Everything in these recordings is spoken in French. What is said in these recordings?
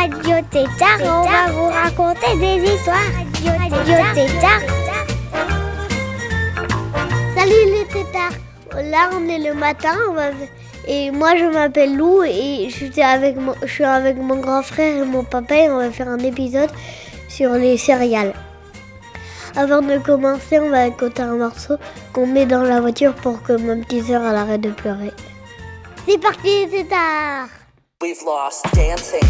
Radio Tétard on va vous raconter des histoires. Radio Tétard. Salut les tétards Là on est le matin on va- et moi je m'appelle Lou et je suis, avec mon, je suis avec mon grand frère et mon papa et on va faire un épisode sur les céréales. Avant de commencer on va écouter un morceau qu'on met dans la voiture pour que ma petite sœur elle arrête de pleurer. C'est parti les tétards We've lost dancing.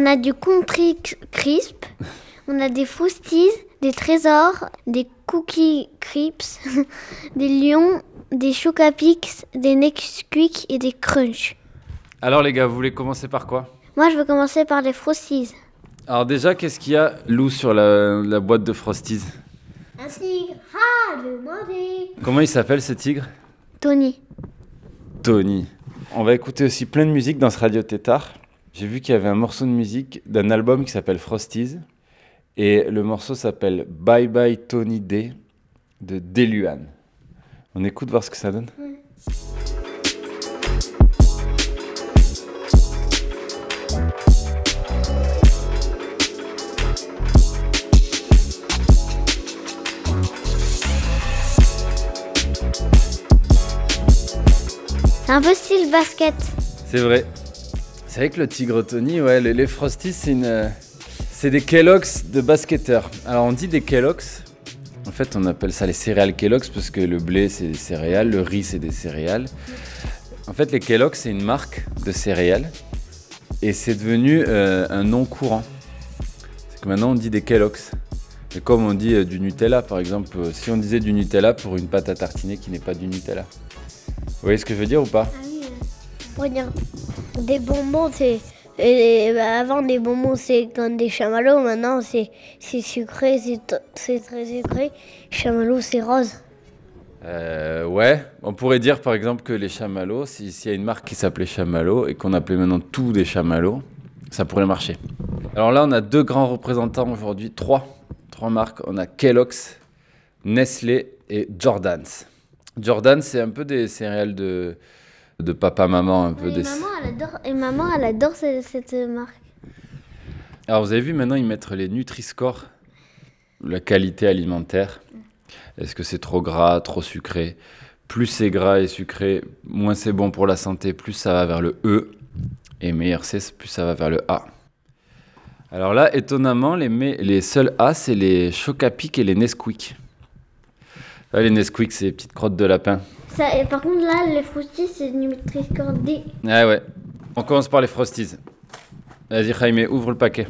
On a du country crisp, on a des frosties, des trésors, des cookies crisps, des lions, des chocapix, des Nesquik et des crunch. Alors les gars, vous voulez commencer par quoi? Moi, je vais commencer par les frosties. Alors déjà, qu'est-ce qu'il y a, Lou, sur la, la boîte de Frosties Un tigre, ah, demandez Comment il s'appelle ce tigre? Tony. Tony. On va écouter aussi plein de musique dans ce Radio Tétard. J'ai vu qu'il y avait un morceau de musique d'un album qui s'appelle Frosties. Et le morceau s'appelle Bye Bye Tony Day de Deluan. On écoute voir ce que ça donne C'est un peu style basket. C'est vrai. C'est vrai que le tigre Tony, ouais, les, les Frosties, c'est une, euh, c'est des Kellogg's de basketteurs. Alors on dit des Kellogg's. En fait, on appelle ça les céréales Kellogg's parce que le blé c'est des céréales, le riz c'est des céréales. En fait, les Kellogg's c'est une marque de céréales et c'est devenu euh, un nom courant. C'est que maintenant on dit des Kellogg's. Et comme on dit euh, du Nutella, par exemple, si on disait du Nutella pour une pâte à tartiner qui n'est pas du Nutella. Vous voyez ce que je veux dire ou pas? Dire des bonbons, c'est. et, avant, des bonbons, c'est comme des chamallows. Maintenant, c'est sucré, c'est très sucré. Chamallow, c'est rose. Euh, ouais, on pourrait dire par exemple que les chamallows, si- s'il y a une marque qui s'appelait Chamallow et qu'on appelait maintenant tout des chamallows, ça pourrait marcher. Alors là, on a deux grands représentants aujourd'hui, trois, trois marques. On a Kellogg's, Nestlé et Jordan's. Jordan, c'est un peu des céréales de, de papa-maman un peu. Et des- maman, elle adore, et maman, elle adore cette, cette marque. Alors vous avez vu maintenant ils mettent les Nutri-Score, la qualité alimentaire. Est-ce que c'est trop gras, trop sucré? Plus c'est gras et sucré, moins c'est bon pour la santé, plus ça va vers le E. Et meilleur c'est, plus ça va vers le A. Alors là, étonnamment, les, seuls A, c'est les Chocapic et les Nesquik. Ah, les Nesquik, c'est les petites crottes de lapin. Ça, et par contre, là, les Frosties, c'est Nutri-Score D. Ah ouais. On commence par les Frosties. Vas-y, Jaime, ouvre le paquet.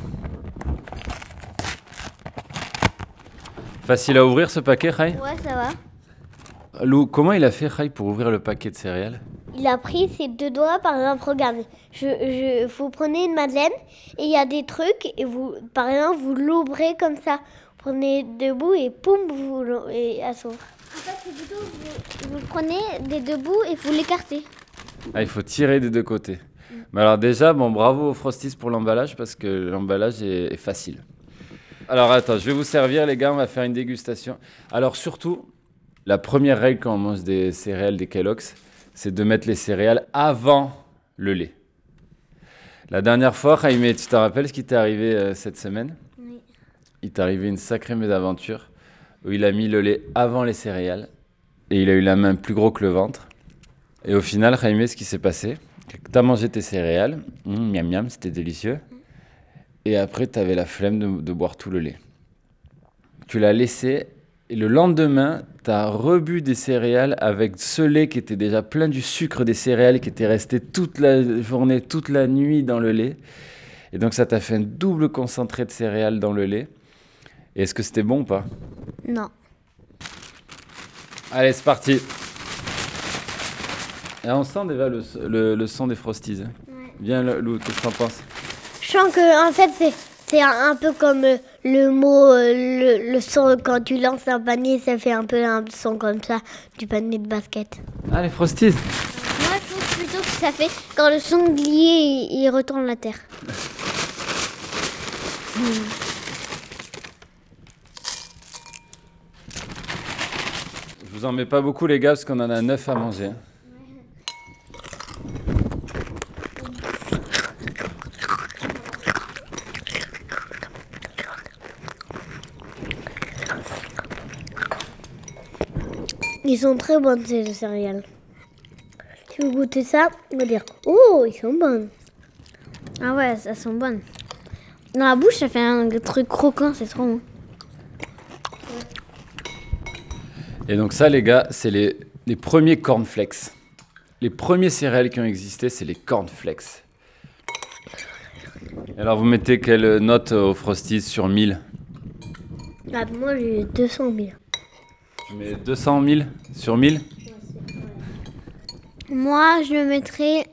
Facile à ouvrir ce paquet, Jaime Ouais, ça va. Lou, comment il a fait, Jaime, pour ouvrir le paquet de céréales? Il a pris ses deux doigts, par exemple, regardez. Je, je, vous prenez une madeleine et il y a des trucs et vous, par exemple, vous l'ouvrez comme ça. Vous prenez debout et poum, vous et elle s'ouvre. En fait, plutôt vous, vous prenez des deux bouts et vous l'écartez. Ah, il faut tirer des deux côtés. Mais alors déjà, bon, bravo aux Frosties pour l'emballage, parce que l'emballage est, est facile. Alors attends, je vais vous servir, les gars, on va faire une dégustation. Alors surtout, la première règle quand on mange des céréales, des Kellogg's, c'est de mettre les céréales avant le lait. La dernière fois, Jaime, tu te rappelles ce qui t'est arrivé euh, cette semaine? Oui. Il t'est arrivé une sacrée mésaventure où il a mis le lait avant les céréales et il a eu la main plus gros que le ventre. Et au final, Jaime, ce qui s'est passé, t'as mangé tes céréales, hum, miam miam, c'était délicieux. Et après, t'avais la flemme de, de boire tout le lait. Tu l'as laissé et le lendemain, t'as rebu des céréales avec ce lait qui était déjà plein du sucre des céréales qui était resté toute la journée, toute la nuit dans le lait. Et donc, ça t'a fait un double concentré de céréales dans le lait. Et est-ce que c'était bon ou pas Non. Allez, c'est parti. Et on sent déjà le, le- le son des Frosties. hein. Viens, Lou, qu'est-ce que t'en penses? Je sens que, en fait, c'est, c'est un, peu comme euh, le mot, euh, le, le son quand tu lances un panier, ça fait un peu un son comme ça, du panier de basket. Ah, les Frosties Moi, je trouve plutôt que ça fait quand le sanglier il, il retourne la terre. vous en mets pas beaucoup, les gars, parce qu'on en a neuf à manger. Ils sont très bonnes ces céréales. Si vous goûtez ça, on va dire Oh, ils sont bonnes. Ah ouais, elles sont bonnes. Dans la bouche, ça fait un truc croquant, c'est trop bon. Et donc ça, les gars, c'est les, les premiers cornflakes. Les premiers céréales qui ont existé, c'est les cornflakes. Alors, vous mettez quelle note aux Frosties sur 1000 Ah, moi, j'ai 200 000. Tu mets 200 000 sur 1000 Moi, je mettrais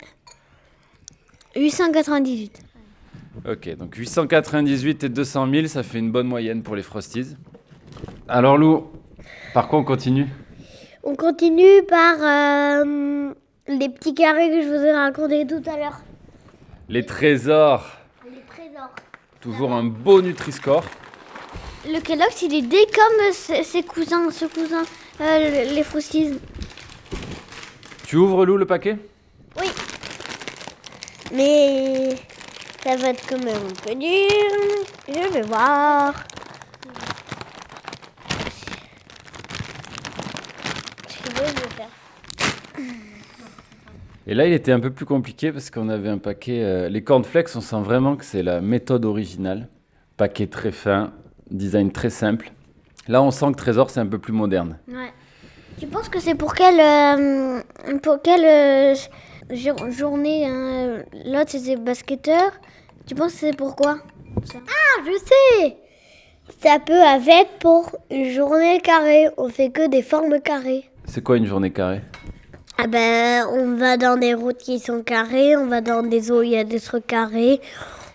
898. Ok, donc 898 et 200 000, ça fait une bonne moyenne pour les Frosties. Alors Lou, par quoi on continue? On continue par euh, les petits carrés que je vous ai racontés tout à l'heure. Les trésors. Les trésors. Toujours un beau Nutri-Score. Le Kellogg's, il est dé comme ses, ses cousins, ce cousin, euh, les Frosties. Tu ouvres Lou le paquet? Oui. Mais ça va être quand même un peu dur. Je vais voir. Je vais le faire. Et là, il était un peu plus compliqué parce qu'on avait un paquet. euh, les cornflakes, on sent vraiment que c'est la méthode originale. Paquet très fin, design très simple. Là, on sent que Trésor, c'est un peu plus moderne. Ouais. Tu penses que c'est pour quelle, euh, pour quelle euh, jour- journée hein, L'autre, c'était basketteur. Tu penses que c'est pourquoi Ah, je sais Ça peut avec pour une journée carrée. On fait que des formes carrées. C'est quoi une journée carrée? Ah ben, on va dans des routes qui sont carrées, on va dans des eaux où il y a des trucs carrés,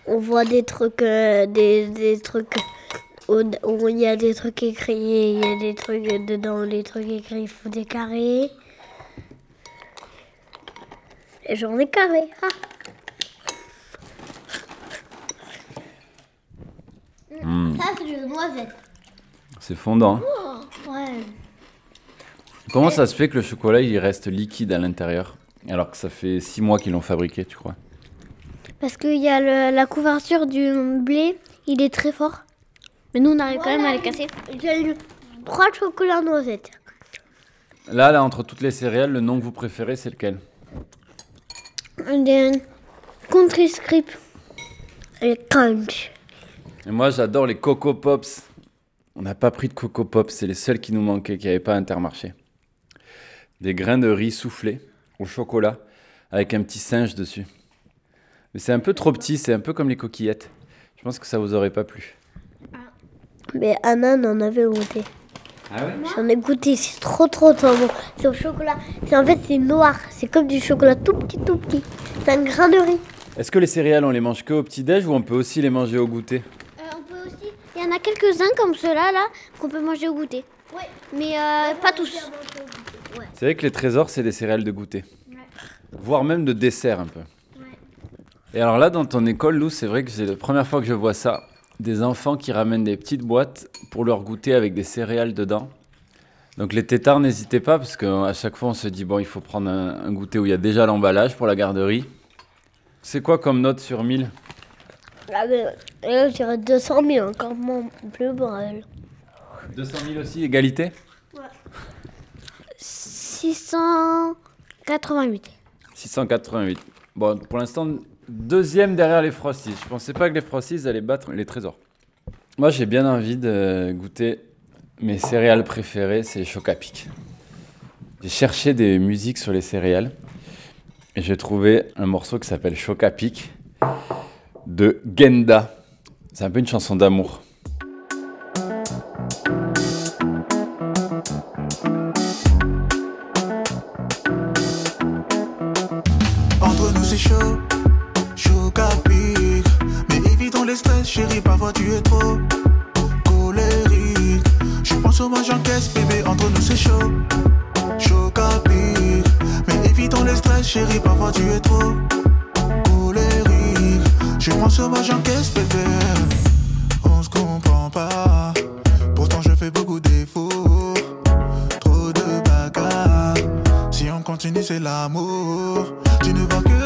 on voit des trucs, euh, des, des trucs où il y a des trucs écrits, il y a des trucs dedans, les trucs écrits, il faut des carrés. Les journées carrées. ah. Ça, c'est du noisette. C'est fondant. hein Ouais. Comment ça se fait que le chocolat, il reste liquide à l'intérieur Alors que ça fait 6 mois qu'ils l'ont fabriqué, tu crois? Parce qu'il y a le- la couverture du blé, il est très fort. Mais nous, on arrive quand même à les casser. J'ai eu trois chocolats noisettes. Là, là, entre toutes les céréales, le nom que vous préférez, c'est lequel? Des country script. Et crunch. Et moi, j'adore les Coco Pops. On n'a pas pris de Coco Pops, c'est les seuls qui nous manquaient, qui n'avaient pas à Intermarché. Des grains de riz soufflés au chocolat, avec un petit singe dessus. Mais c'est un peu trop petit, c'est un peu comme les coquillettes. Je pense que ça vous aurait pas plu. Mais Anna en avait goûté. Ah ouais? J'en ai goûté, c'est trop trop trop bon. C'est au chocolat. C'est en fait c'est noir. C'est comme du chocolat tout petit tout petit. C'est un grain de riz. Est-ce que les céréales, on les mange que au petit-déj ou on peut aussi les manger au goûter? On peut aussi. Il y en a quelques-uns comme ceux-là, là, qu'on peut manger au goûter. Ouais. Mais euh, pas tous. C'est vrai que les trésors, c'est des céréales de goûter. Voire même de dessert un peu. Et alors là, dans ton école, Lou, c'est vrai que c'est la première fois que je vois ça. Des enfants qui ramènent des petites boîtes pour leur goûter avec des céréales dedans. Donc les tétards, n'hésitez pas, parce qu'à chaque fois, on se dit, bon, il faut prendre un, un goûter où il y a déjà l'emballage pour la garderie. C'est quoi comme note sur 1000 Ah, mais, là, je dirais 200 000 encore moins plus belle. 200 000 aussi, égalité? 688. 688. Bon, pour l'instant, deuxième derrière les Frosties. Je pensais pas que les Frosties allaient battre les trésors. Moi, j'ai bien envie de goûter mes céréales préférées, c'est Chocapic. J'ai cherché des musiques sur les céréales et j'ai trouvé un morceau qui s'appelle Chocapic de Genda. C'est un peu une chanson d'amour. Pense au moi j'encaisse bébé, entre nous c'est chaud, chaud capique Mais évitons les stress chérie, parfois tu es trop. Colérique Je pense au moi j'encaisse bébé. On se comprend pas. Pourtant je fais beaucoup d'efforts. Trop de bagarres Si on continue c'est l'amour. Tu ne vois que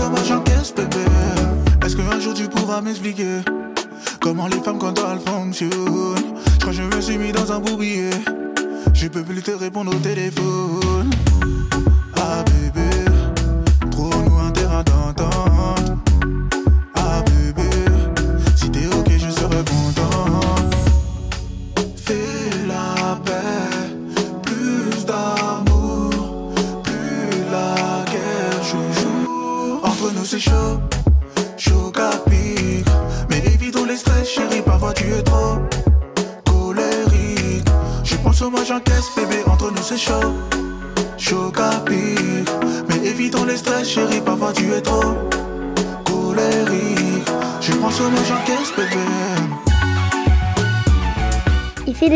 Au moi j'encaisse bébé Est-ce qu'un jour tu pourras m'expliquer Comment les femmes quand elles fonctionnent? Je crois que je me suis mis dans un bourbier Je peux plus te répondre au téléphone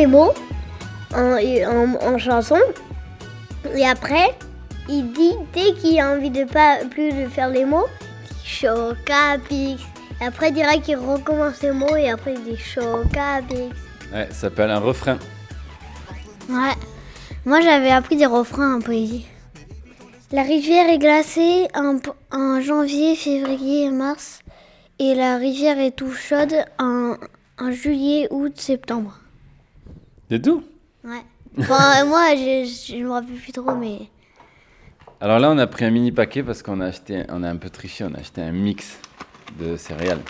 mots en, en, en chanson. Et après, il dit, dès qu'il a envie de pas plus de faire les mots, il dit Chocapix. Et après, il dirait qu'il recommence les mots et après, il dit Chocapix. Ouais, ça s'appelle un refrain. Ouais. Moi, j'avais appris des refrains en poésie. La rivière est glacée en, en janvier, février et mars. Et la rivière est tout chaude en, en juillet, août, septembre. C'est tout Ouais. Enfin, moi, je, je me rappelle plus trop, mais. Alors là, on a pris un mini paquet parce qu'on a acheté, on a un peu triché, on a acheté un mix de céréales.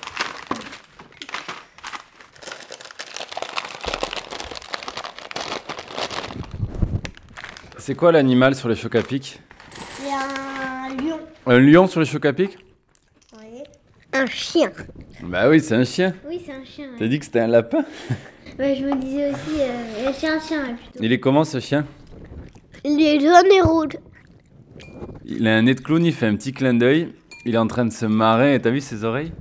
C'est quoi l'animal sur les chocs à pic C'est un lion. Un lion sur les chocs à pic Un chien. Bah oui, c'est un chien. Oui, c'est un chien. T'as dit que c'était un lapin? Ouais, je me disais aussi, euh, c'est un chien plutôt. Il est comment ce chien? Il est jaune et rouge. Il a un nez de clown, il fait un petit clin d'œil. Il est en train de se marrer. Et t'as vu ses oreilles?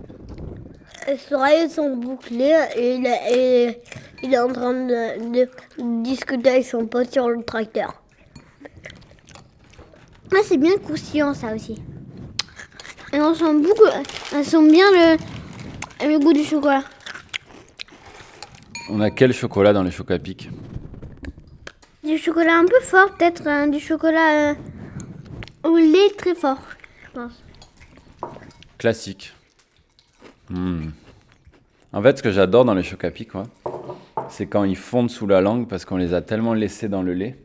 Ses oreilles sont bouclées et il, est- et il est en train de, de discuter avec son pote sur le tracteur. Ah, c'est bien croustillant ça aussi. Et on sent beaucoup, elles sent bien le, le goût du chocolat. On a quel chocolat dans les chocs à pic Du chocolat un peu fort, peut-être hein, du chocolat euh, au lait très fort, je pense. Classique. Hmm. En fait, ce que j'adore dans les chocs à pic, c'est quand ils fondent sous la langue parce qu'on les a tellement laissés dans le lait.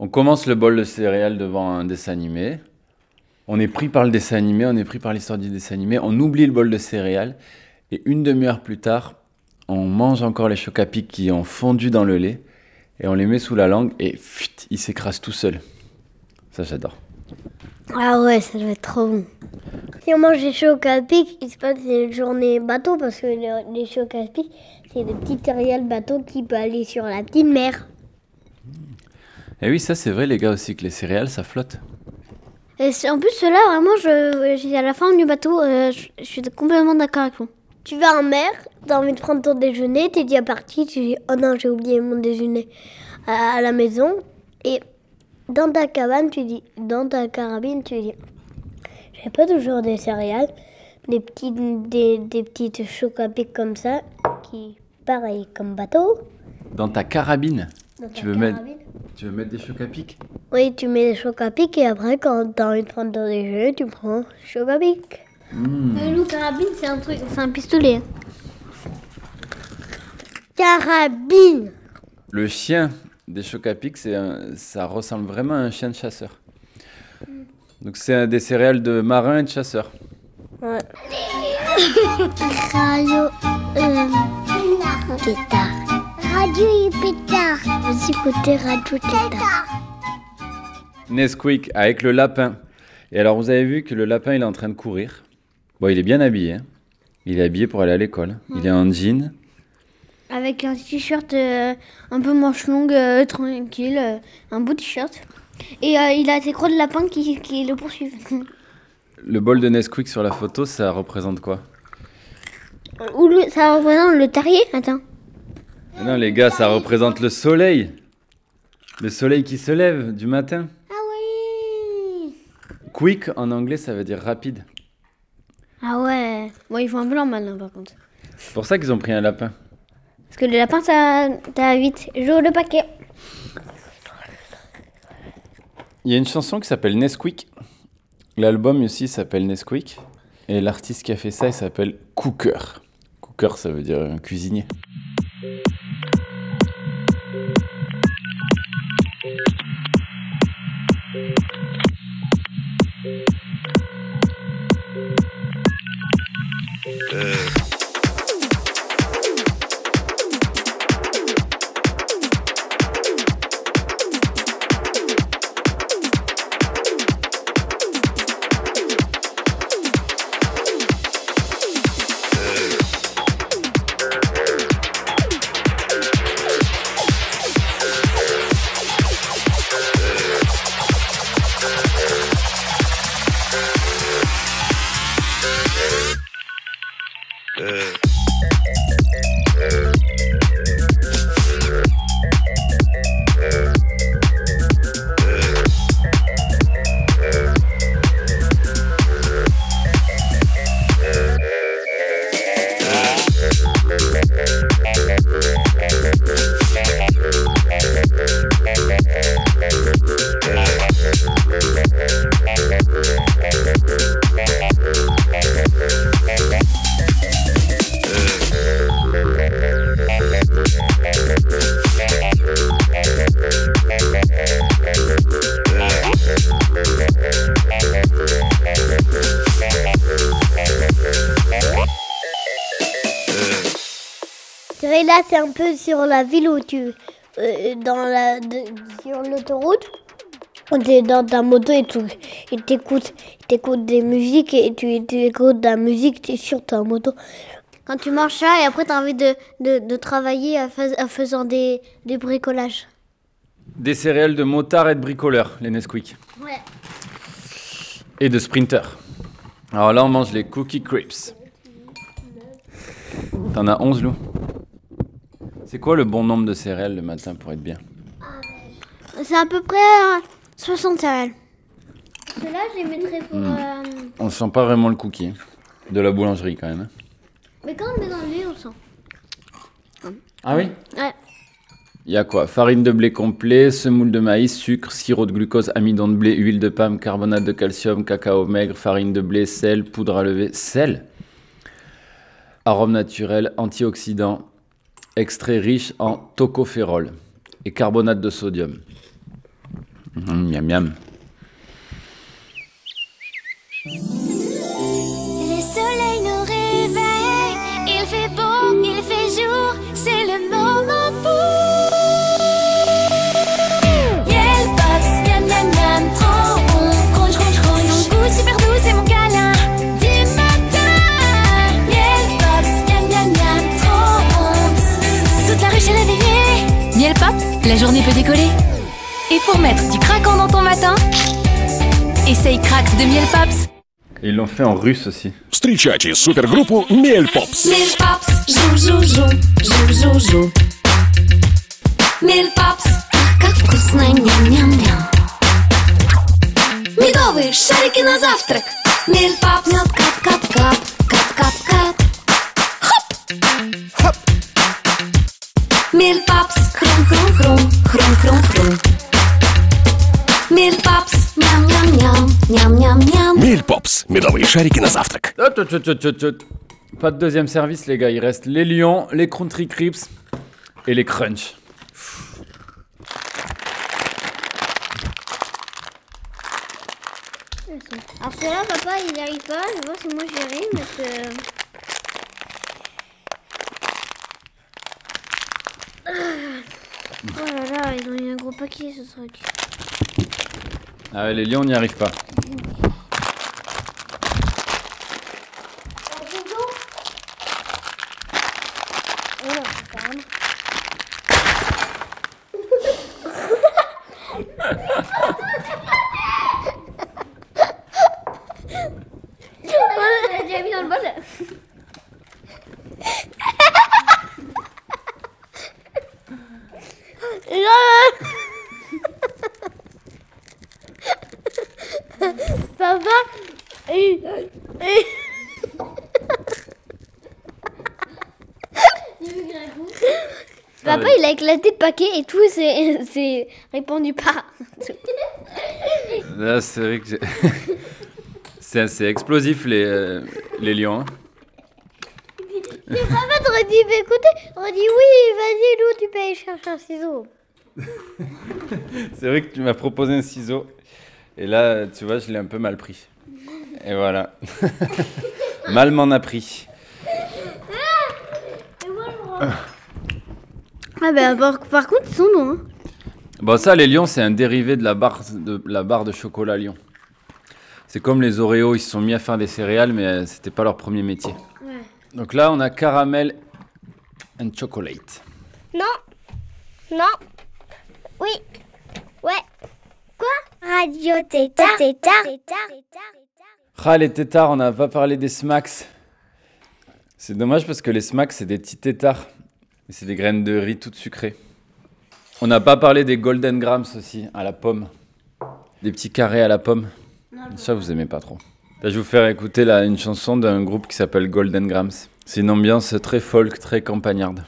On commence le bol de céréales devant un dessin animé. On est pris par le dessin animé, on est pris par l'histoire du dessin animé. On oublie le bol de céréales. Et une demi-heure plus tard, on mange encore les chocs à pic qui ont fondu dans le lait. Et on les met sous la langue et fuit, ils s'écrasent tout seuls. Ça, j'adore. Ah ouais, ça doit être trop bon. Si on mange des chocs à pic, il se passe une journée bateau parce que le- les chocs à pic, c'est des petits céréales bateau qui peuvent aller sur la petite mer. Et oui, ça, c'est vrai, les gars, aussi, que les céréales, ça flotte. Et en plus, ceux-là, vraiment, je, je- à la fin du bateau, euh, je, je suis complètement d'accord avec vous. Tu vas en mer, t'as envie de prendre ton déjeuner, t'es déjà parti, tu dis Oh non, j'ai oublié mon déjeuner à, la maison. Et dans ta cabane, tu dis Dans ta carabine, tu dis J'ai pas toujours des céréales, des, petits, des, des petites chocs à pic comme ça, qui, pareil, comme bateau. Dans ta carabine, Dans ta Tu veux mettre- carabine. tu veux mettre des chocs à pic? Oui, tu mets les chocs à pic et après, quand t'as envie de prendre ton déjeuner, tu prends choc à pic. Le loup carabine, c'est un truc, c'est un pistolet. Carabine Le chien des chocs à pic, c'est un- ça ressemble vraiment à un chien de chasseur. Donc c'est un des céréales de marin et de chasseur. Ouais. Radio euh, Tétard. Radio Pétard. Vous écoutez Radio Tétard. Nesquik avec le lapin. Et alors vous avez vu que le lapin il est en train de courir. Bon, il est bien habillé. hein. Il est habillé pour aller à l'école. Il est en jean. Avec un t-shirt euh, un peu manche longue, euh, tranquille, euh, un beau t-shirt. Et euh, il a ses crocs de lapin qui, qui le poursuivent. Le bol de Nesquik sur la photo, ça représente quoi? Ou le- ça représente le terrier Attends. Non les gars, ça représente le soleil. Le soleil qui se lève du matin. Ah oui Quick en anglais, ça veut dire rapide. Bon, ils font un peu leur malin par contre. C'est pour ça qu'ils ont pris un lapin. Parce que le lapin, ça, t'as vite. Joue le paquet. Il y a une chanson qui s'appelle Nesquik. L'album aussi s'appelle Nesquik. Et l'artiste qui a fait ça, il s'appelle Cooker. Cooker, ça veut dire euh, cuisinier. Et là, c'est un peu sur la ville où tu. euh, dans la, de- sur l'autoroute. Tu es dans ta moto et tu et t'écoutes, t'écoutes des musiques et tu, tu écoutes de la musique, tu es sur ta moto. quand tu manges ça et après tu as envie de, de, de travailler en fais- en faisant des, des bricolages. Des céréales de motard et de bricoleur, les Nesquik. Ouais. Et de sprinter. Alors là, on mange les Cookie Crisps. T'en as 11, Lou C'est quoi le bon nombre de céréales le matin pour être bien C'est à peu près euh, 60 céréales. Ceux-là, je les mettrais pour. Hmm. euh, On sent pas vraiment le cookie. hein. De la boulangerie quand même. hein. Mais quand on met dans le lait, on sent. Ah oui Ouais. Il y a quoi? Farine de blé complet, semoule de maïs, sucre, sirop de glucose, amidon de blé, huile de palme, carbonate de calcium, cacao maigre, farine de blé, sel, poudre à lever, sel, arôme naturel, antioxydant, extrait riche en tocophérol et carbonate de sodium. Miam miam. journée peut décoller. Et pour mettre du craquant dans ton matin, essaye Cracks de Miel Pops. Et ils l'ont fait en russe aussi. Встречайте супергруппу Мель Попс. Miel Pops, jou jou jou, jou jou jou Miel Pops, ах, как вкусно, ням-ням-ням Медовые шарики на завтрак Miel Pops, ням-ням-ням, ням-ням-ням Мель Попс. Медовые шарики на завтрак. Hop, hop, hop, hop, hop, hop. Pas de deuxième service, les gars. Il reste les lions, les country crips et les crunch. Alors, ceux-là, papa, il n'y arrive pas. Je vois si moi j'y arrive. Mais que... Oh là là, ils ont eu un gros paquet ce truc. Ah ouais, les lions, on n'y arrive pas là, carrément. On l'a déjà mis dans le bol. Papa, il- il- Papa, il a éclaté le paquet et tout s'est répandu par. Là, c'est vrai que c'est assez explosif, les, euh, les lions. hein. Papa, t'aurais dit, bah, écoutez, t'aurais dit oui, vas-y, Lou, tu peux aller chercher un ciseau. C'est vrai que tu m'as proposé un ciseau. Et là, tu vois, je l'ai un peu mal pris. Et voilà. mal m'en a pris. Ah, bah, par, par contre, ils sont bons. Hein. Bon, ça, les lions, c'est un dérivé de la barre de, la barre de chocolat lion. C'est comme les Oreos, ils se sont mis à faire des céréales, mais euh, c'était pas leur premier métier. Ouais. Donc là, on a caramel and chocolate. Non. Non. Oui. Ouais. Quoi? Radio Tétard. Tétard. Ah, les tétards, on n'a pas parlé des smacks. C'est dommage parce que les smacks, c'est des petits tétards. Et c'est des graines de riz toutes sucrées. On n'a pas parlé des golden grams aussi, à la pomme. Des petits carrés à la pomme. Ça, vous aimez pas trop. Là, je vais vous faire écouter là, une chanson d'un groupe qui s'appelle Golden Grams. C'est une ambiance très folk, très campagnarde.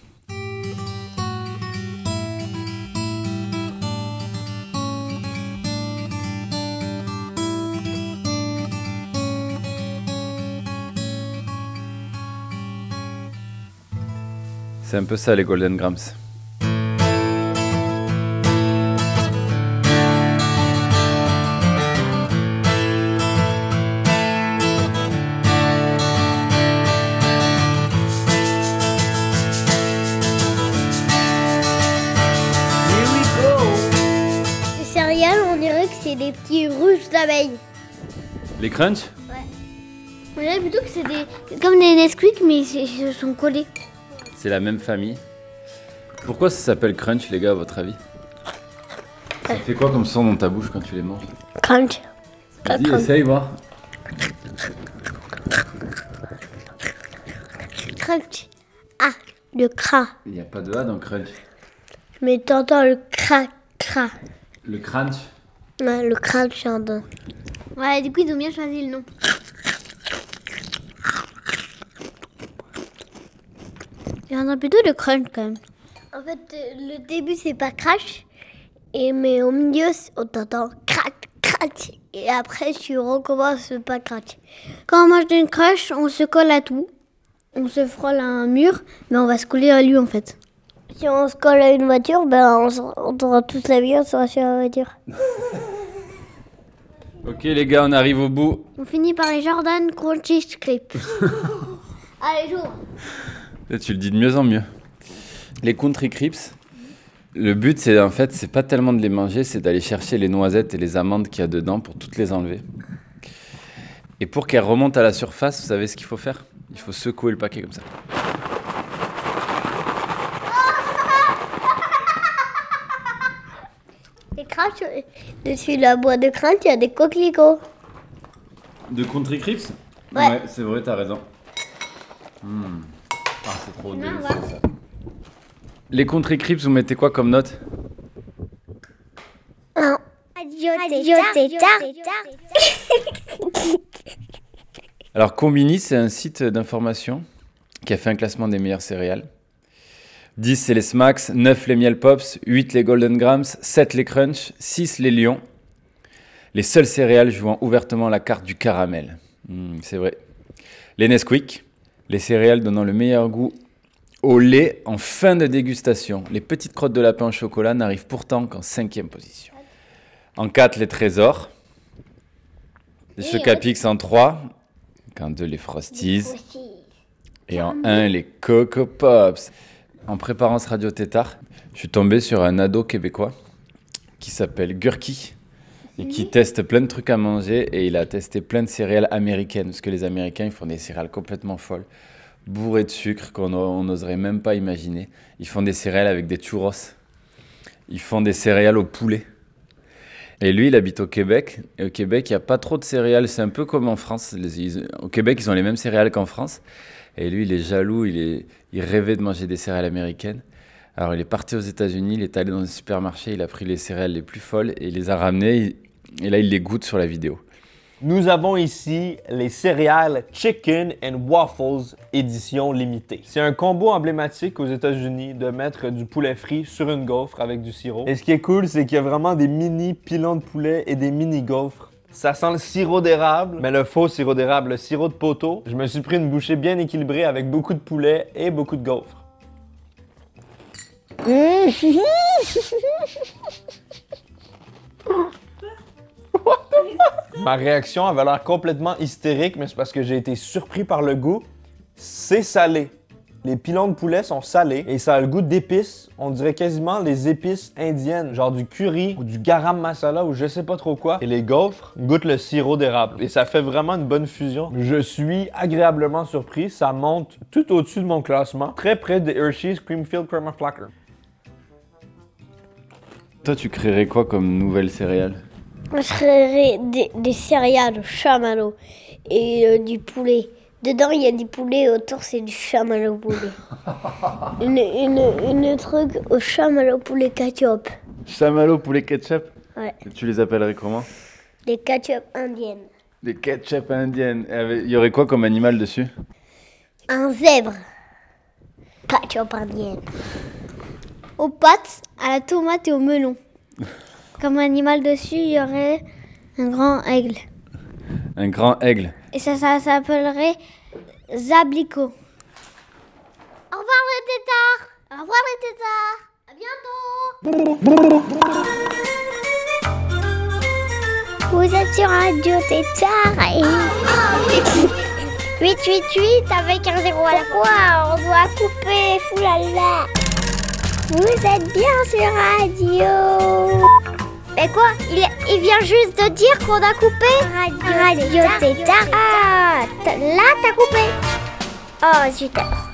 C'est un peu ça les Golden Grams. Les céréales, on dirait que c'est des petits ruches d'abeilles. Les crunch On dirait plutôt que c'est des... c'est comme des Nesquik, mais ils se sont collés. C'est la même famille. Pourquoi ça s'appelle crunch, les gars, à votre avis? Ça fait quoi comme son dans ta bouche quand tu les manges? Crunch. Vas-y, essaye, voir. Crunch. Ah, le cra. Il n'y a pas de A dans crunch. Mais t'entends le cra, cra. Le crunch? Ouais, le crunch, j'entends. Ouais, du coup, ils ont bien choisi le nom. J'entends plutôt le crunch quand même. En fait, euh, le début, c'est pas crash. Et, mais au milieu, on t'entend crack, crack. Et après, tu recommences pas crack. Quand on mange une crash, on se colle à tout. On se frôle à un mur, mais on va se coller à lui en fait. Si on se colle à une voiture, ben on, se- on aura toute la vie, on sera sur la voiture. Ok, les gars, on arrive au bout. On finit par les Jordan Crunchy Script. Allez, jour Là, tu le dis de mieux en mieux. Les country crips, le but, c'est en fait, c'est pas tellement de les manger, c'est d'aller chercher les noisettes et les amandes qu'il y a dedans pour toutes les enlever. Et pour qu'elles remontent à la surface, vous savez ce qu'il faut faire? Il faut secouer le paquet comme ça. Les dessus la boîte de crunch, il y a des coquelicots. De country crips Ouais. c'est vrai, t'as raison. C'est trop Non, ça. Les country crips, vous mettez quoi comme note? Tétard. Alors Combini, c'est un site d'information qui a fait un classement des meilleures céréales. 10 c'est les Smacks, 9 les Miel Pops, 8 les Golden Grams, 7 les Crunch, 6 les Lions. Les seules céréales jouant ouvertement la carte du caramel. Hmm, c'est vrai. Les Nesquik, les céréales donnant le meilleur goût au lait en fin de dégustation. Les petites crottes de lapin au chocolat n'arrivent pourtant qu'en cinquième position. En 4, les trésors. Les Chocapix en 3. En 2, les Frosties. Et en 1, les Coco Pops. En préparant ce Radio Tétard, je suis tombé sur un ado québécois qui s'appelle Gurki et qui teste plein de trucs à manger et il a testé plein de céréales américaines parce que les Américains ils font des céréales complètement folles, bourrées de sucre qu'on on n'oserait même pas imaginer. Ils font des céréales avec des churros. Ils font des céréales au poulet. Et lui, il habite au Québec. Et au Québec, il n'y a pas trop de céréales. C'est un peu comme en France. Les- ils- au Québec, ils ont les mêmes céréales qu'en France. Et lui, il est jaloux. Il, est, il rêvait de manger des céréales américaines. Alors, il est parti aux États-Unis. Il est allé dans un supermarché. Il a pris les céréales les plus folles et il les a ramenées. Et là, il les goûte sur la vidéo. Nous avons ici les céréales Chicken and Waffles édition limitée. C'est un combo emblématique aux États-Unis de mettre du poulet frit sur une gaufre avec du sirop. Et ce qui est cool, c'est qu'il y a vraiment des mini pilons de poulet et des mini gaufres. Ça sent le sirop d'érable, mais le faux sirop d'érable, le sirop de poteau. Je me suis pris une bouchée bien équilibrée avec beaucoup de poulet et beaucoup de gaufres. Ma réaction avait l'air complètement hystérique, mais c'est parce que j'ai été surpris par le goût. C'est salé. Les pilons de poulet sont salés et ça a le goût d'épices. On dirait quasiment les épices indiennes, genre du curry ou du garam masala ou je sais pas trop quoi. Et les gaufres goûtent le sirop d'érable. Et ça fait vraiment une bonne fusion. Je suis agréablement surpris. Ça monte tout au-dessus de mon classement, très près des Hershey's Creamfield Crema Flacker. Toi, tu créerais quoi comme nouvelle céréale? Je ferais des, des céréales au chamallow et euh, du poulet. Dedans, il y a du poulet, autour, c'est du chamallow poulet. une, une, une truc au chamallow poulet ketchup. Chamallow poulet ketchup? Ouais. Tu les appellerais comment? Des ketchup indiennes. Des ketchup indiennes. Et avec- Il y aurait quoi comme animal dessus? Un zèbre. Ketchup indienne. Aux pâtes, à la tomate et au melon. Comme animal dessus, il y aurait un grand aigle. Un grand aigle. Et ça, ça s'appellerait Zablico. Au revoir les tétards Au revoir les tétards À bientôt Vous êtes sur Radio Tétard et... 888 avec un zéro à la fois, on doit couper, foulala. Vous êtes bien sur Radio Mais quoi il, il vient juste de dire qu'on a coupé Radio, Radio Tétard. Ah, là t'as coupé. Oh, zut.